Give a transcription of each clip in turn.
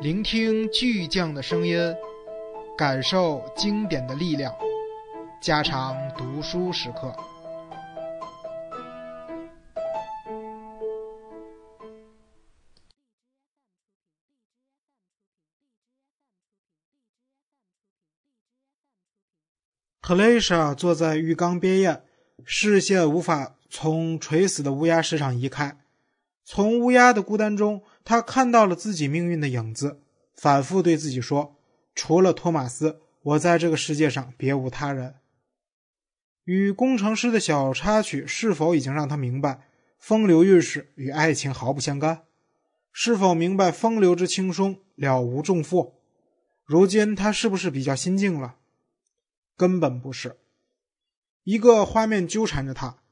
聆听巨匠的声音，感受经典的力量，加长读书时刻。特蕾莎坐在浴缸边沿，视线无法从垂死的乌鸦身上移开。从乌鸦的孤单中，他看到了自己命运的影子，反复对自己说：“除了托马斯，我在这个世界上别无他人。”与工程师的小插曲是否已经让他明白，风流韵事与爱情毫不相干？是否明白风流之轻松了无重负？如今他是不是比较心静了？根本不是。一个画面纠缠着他，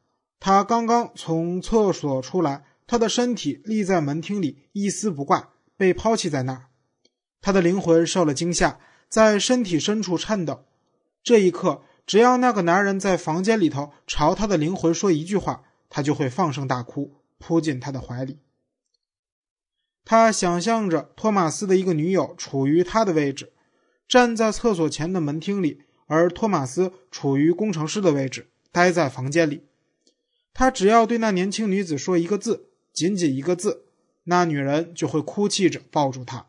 他刚刚从厕所出来。他的身体立在门厅里，一丝不挂，被抛弃在那儿。他的灵魂受了惊吓，在身体深处颤抖。这一刻，只要那个男人在房间里头朝他的灵魂说一句话，他就会放声大哭，扑进他的怀里。他想象着托马斯的一个女友处于他的位置，站在厕所前的门厅里，而托马斯处于工程师的位置，待在房间里。他只要对那年轻女子说一个字。仅仅一个字，那女人就会哭泣着抱住他。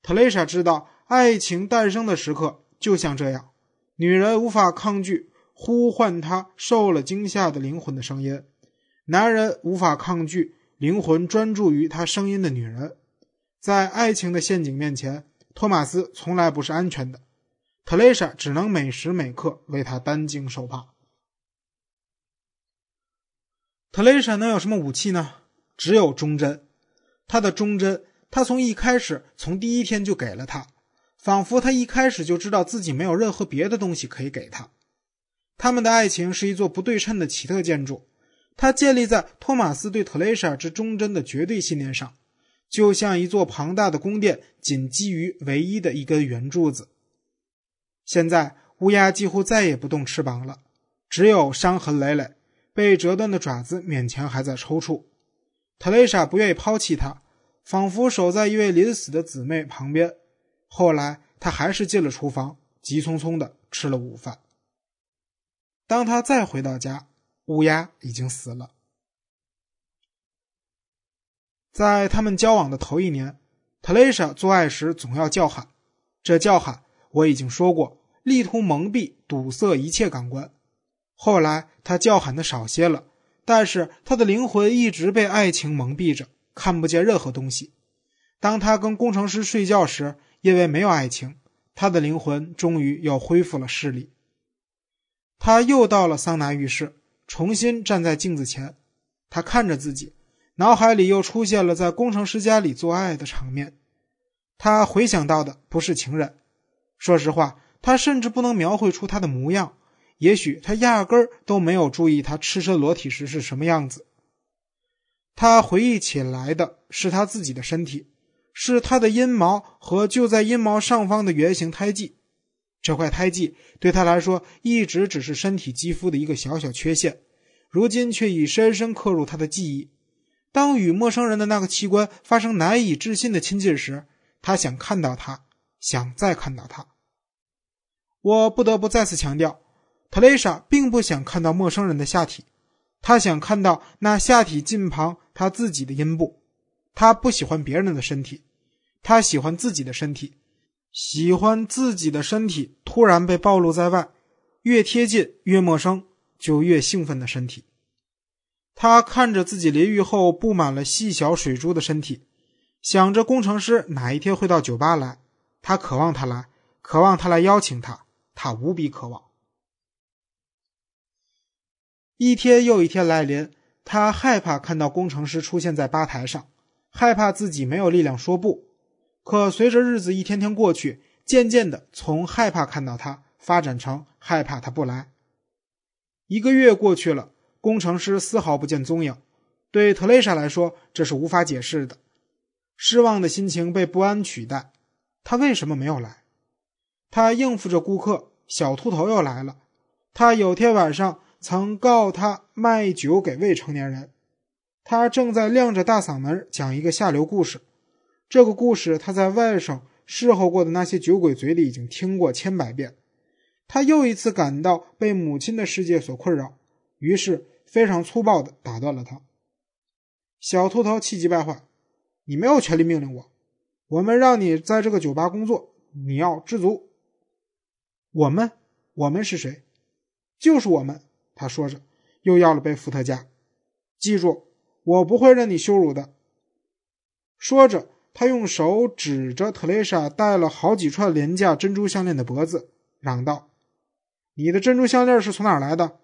特蕾莎知道，爱情诞生的时刻就像这样，女人无法抗拒呼唤她受了惊吓的灵魂的声音，男人无法抗拒灵魂专注于他声音的女人。在爱情的陷阱面前，托马斯从来不是安全的，特蕾莎只能每时每刻为他担惊受怕。特蕾莎能有什么武器呢？只有忠贞。他的忠贞，他从一开始，从第一天就给了他，仿佛他一开始就知道自己没有任何别的东西可以给他。他们的爱情是一座不对称的奇特建筑，它建立在托马斯对特蕾莎之忠贞的绝对信念上，就像一座庞大的宫殿仅基于唯一的一根圆柱子。现在，乌鸦几乎再也不动翅膀了，只有伤痕累累。被折断的爪子勉强还在抽搐，特蕾莎不愿意抛弃他，仿佛守在一位临死的姊妹旁边。后来，他还是进了厨房，急匆匆的吃了午饭。当他再回到家，乌鸦已经死了。在他们交往的头一年，特蕾莎做爱时总要叫喊，这叫喊我已经说过，力图蒙蔽、堵塞一切感官。后来，他叫喊的少些了，但是他的灵魂一直被爱情蒙蔽着，看不见任何东西。当他跟工程师睡觉时，因为没有爱情，他的灵魂终于又恢复了视力。他又到了桑拿浴室，重新站在镜子前，他看着自己，脑海里又出现了在工程师家里做爱的场面。他回想到的不是情人，说实话，他甚至不能描绘出他的模样。也许他压根儿都没有注意他赤身裸体时是什么样子。他回忆起来的是他自己的身体，是他的阴毛和就在阴毛上方的圆形胎记。这块胎记对他来说一直只是身体肌肤的一个小小缺陷，如今却已深深刻入他的记忆。当与陌生人的那个器官发生难以置信的亲近时，他想看到他，想再看到他。我不得不再次强调。特蕾莎并不想看到陌生人的下体，她想看到那下体近旁她自己的阴部。她不喜欢别人的身体，她喜欢自己的身体，喜欢自己的身体突然被暴露在外，越贴近越陌生，就越兴奋的身体。她看着自己淋浴后布满了细小水珠的身体，想着工程师哪一天会到酒吧来，她渴望他来，渴望他来邀请她，她无比渴望。一天又一天来临，他害怕看到工程师出现在吧台上，害怕自己没有力量说不。可随着日子一天天过去，渐渐的从害怕看到他发展成害怕他不来。一个月过去了，工程师丝毫不见踪影。对特蕾莎来说，这是无法解释的。失望的心情被不安取代。他为什么没有来？他应付着顾客，小秃头又来了。他有天晚上。曾告他卖酒给未成年人，他正在亮着大嗓门讲一个下流故事。这个故事他在外甥侍候过的那些酒鬼嘴里已经听过千百遍。他又一次感到被母亲的世界所困扰，于是非常粗暴地打断了他。小秃头气急败坏：“你没有权利命令我，我们让你在这个酒吧工作，你要知足。”我们，我们是谁？就是我们。他说着，又要了杯伏特加。记住，我不会任你羞辱的。说着，他用手指着特蕾莎戴了好几串廉价珍珠项链的脖子，嚷道：“你的珍珠项链是从哪儿来的？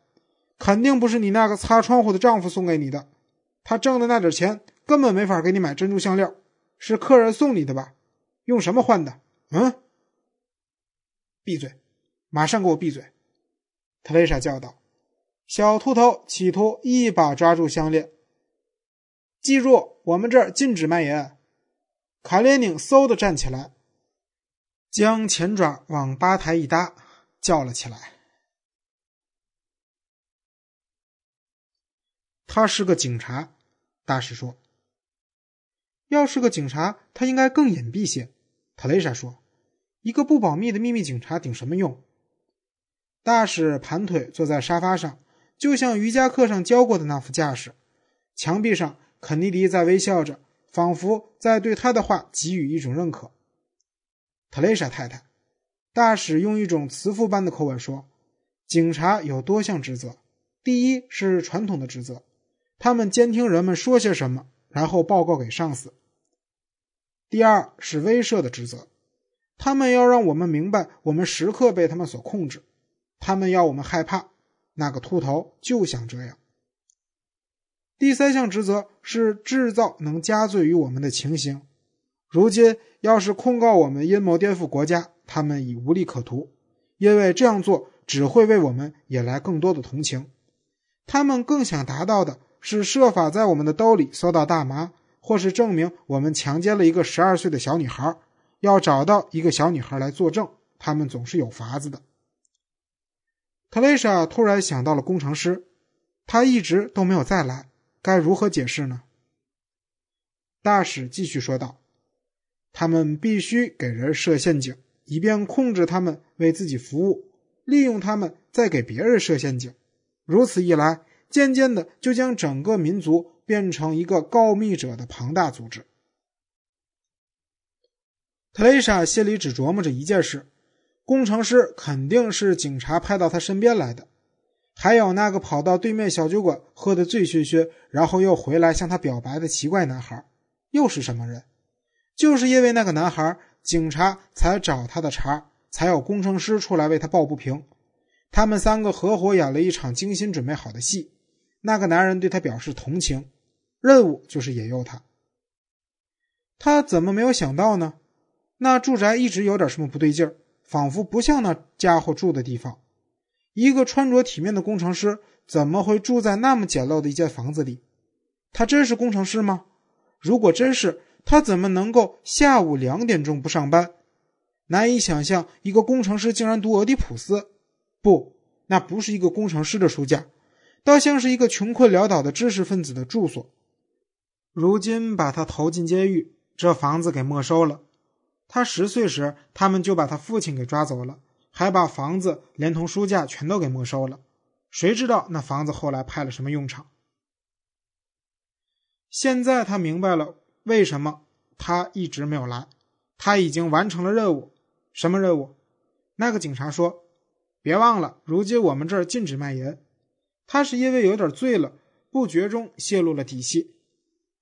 肯定不是你那个擦窗户的丈夫送给你的。他挣的那点钱根本没法给你买珍珠项链，是客人送你的吧？用什么换的？嗯？闭嘴！马上给我闭嘴！”特蕾莎叫道。小秃头企图一把抓住项链。记住，我们这儿禁止卖淫。卡列宁嗖的站起来，将前爪往吧台一搭，叫了起来：“他是个警察。”大使说：“要是个警察，他应该更隐蔽些。”特蕾莎说：“一个不保密的秘密警察顶什么用？”大使盘腿坐在沙发上。就像瑜伽课上教过的那副架势，墙壁上，肯尼迪在微笑着，仿佛在对他的话给予一种认可。特蕾莎太太，大使用一种慈父般的口吻说：“警察有多项职责，第一是传统的职责，他们监听人们说些什么，然后报告给上司；第二是威慑的职责，他们要让我们明白我们时刻被他们所控制，他们要我们害怕。”那个秃头就想这样。第三项职责是制造能加罪于我们的情形。如今要是控告我们阴谋颠覆国家，他们已无利可图，因为这样做只会为我们引来更多的同情。他们更想达到的是设法在我们的兜里搜到大麻，或是证明我们强奸了一个十二岁的小女孩。要找到一个小女孩来作证，他们总是有法子的。特蕾莎突然想到了工程师，他一直都没有再来，该如何解释呢？大使继续说道：“他们必须给人设陷阱，以便控制他们为自己服务，利用他们再给别人设陷阱。如此一来，渐渐的就将整个民族变成一个告密者的庞大组织。”特蕾莎心里只琢磨着一件事。工程师肯定是警察派到他身边来的，还有那个跑到对面小酒馆喝得醉醺醺，然后又回来向他表白的奇怪男孩，又是什么人？就是因为那个男孩，警察才找他的茬，才有工程师出来为他抱不平。他们三个合伙演了一场精心准备好的戏。那个男人对他表示同情，任务就是引诱他。他怎么没有想到呢？那住宅一直有点什么不对劲儿。仿佛不像那家伙住的地方。一个穿着体面的工程师怎么会住在那么简陋的一间房子里？他真是工程师吗？如果真是，他怎么能够下午两点钟不上班？难以想象，一个工程师竟然读俄狄浦斯。不，那不是一个工程师的书架，倒像是一个穷困潦倒的知识分子的住所。如今把他投进监狱，这房子给没收了。他十岁时，他们就把他父亲给抓走了，还把房子连同书架全都给没收了。谁知道那房子后来派了什么用场？现在他明白了为什么他一直没有来。他已经完成了任务。什么任务？那个警察说：“别忘了，如今我们这儿禁止卖淫。”他是因为有点醉了，不觉中泄露了底细。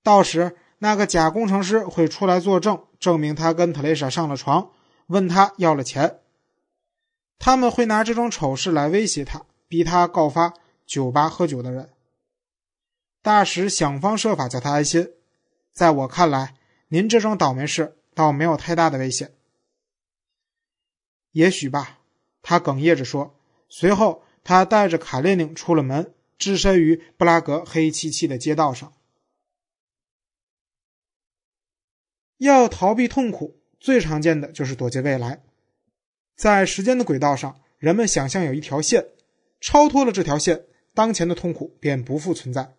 到时。那个假工程师会出来作证，证明他跟特蕾莎上了床，问他要了钱。他们会拿这种丑事来威胁他，逼他告发酒吧喝酒的人。大使想方设法叫他安心。在我看来，您这种倒霉事倒没有太大的危险。也许吧，他哽咽着说。随后，他带着卡列宁出了门，置身于布拉格黑漆漆的街道上。要逃避痛苦，最常见的就是躲进未来。在时间的轨道上，人们想象有一条线，超脱了这条线，当前的痛苦便不复存在。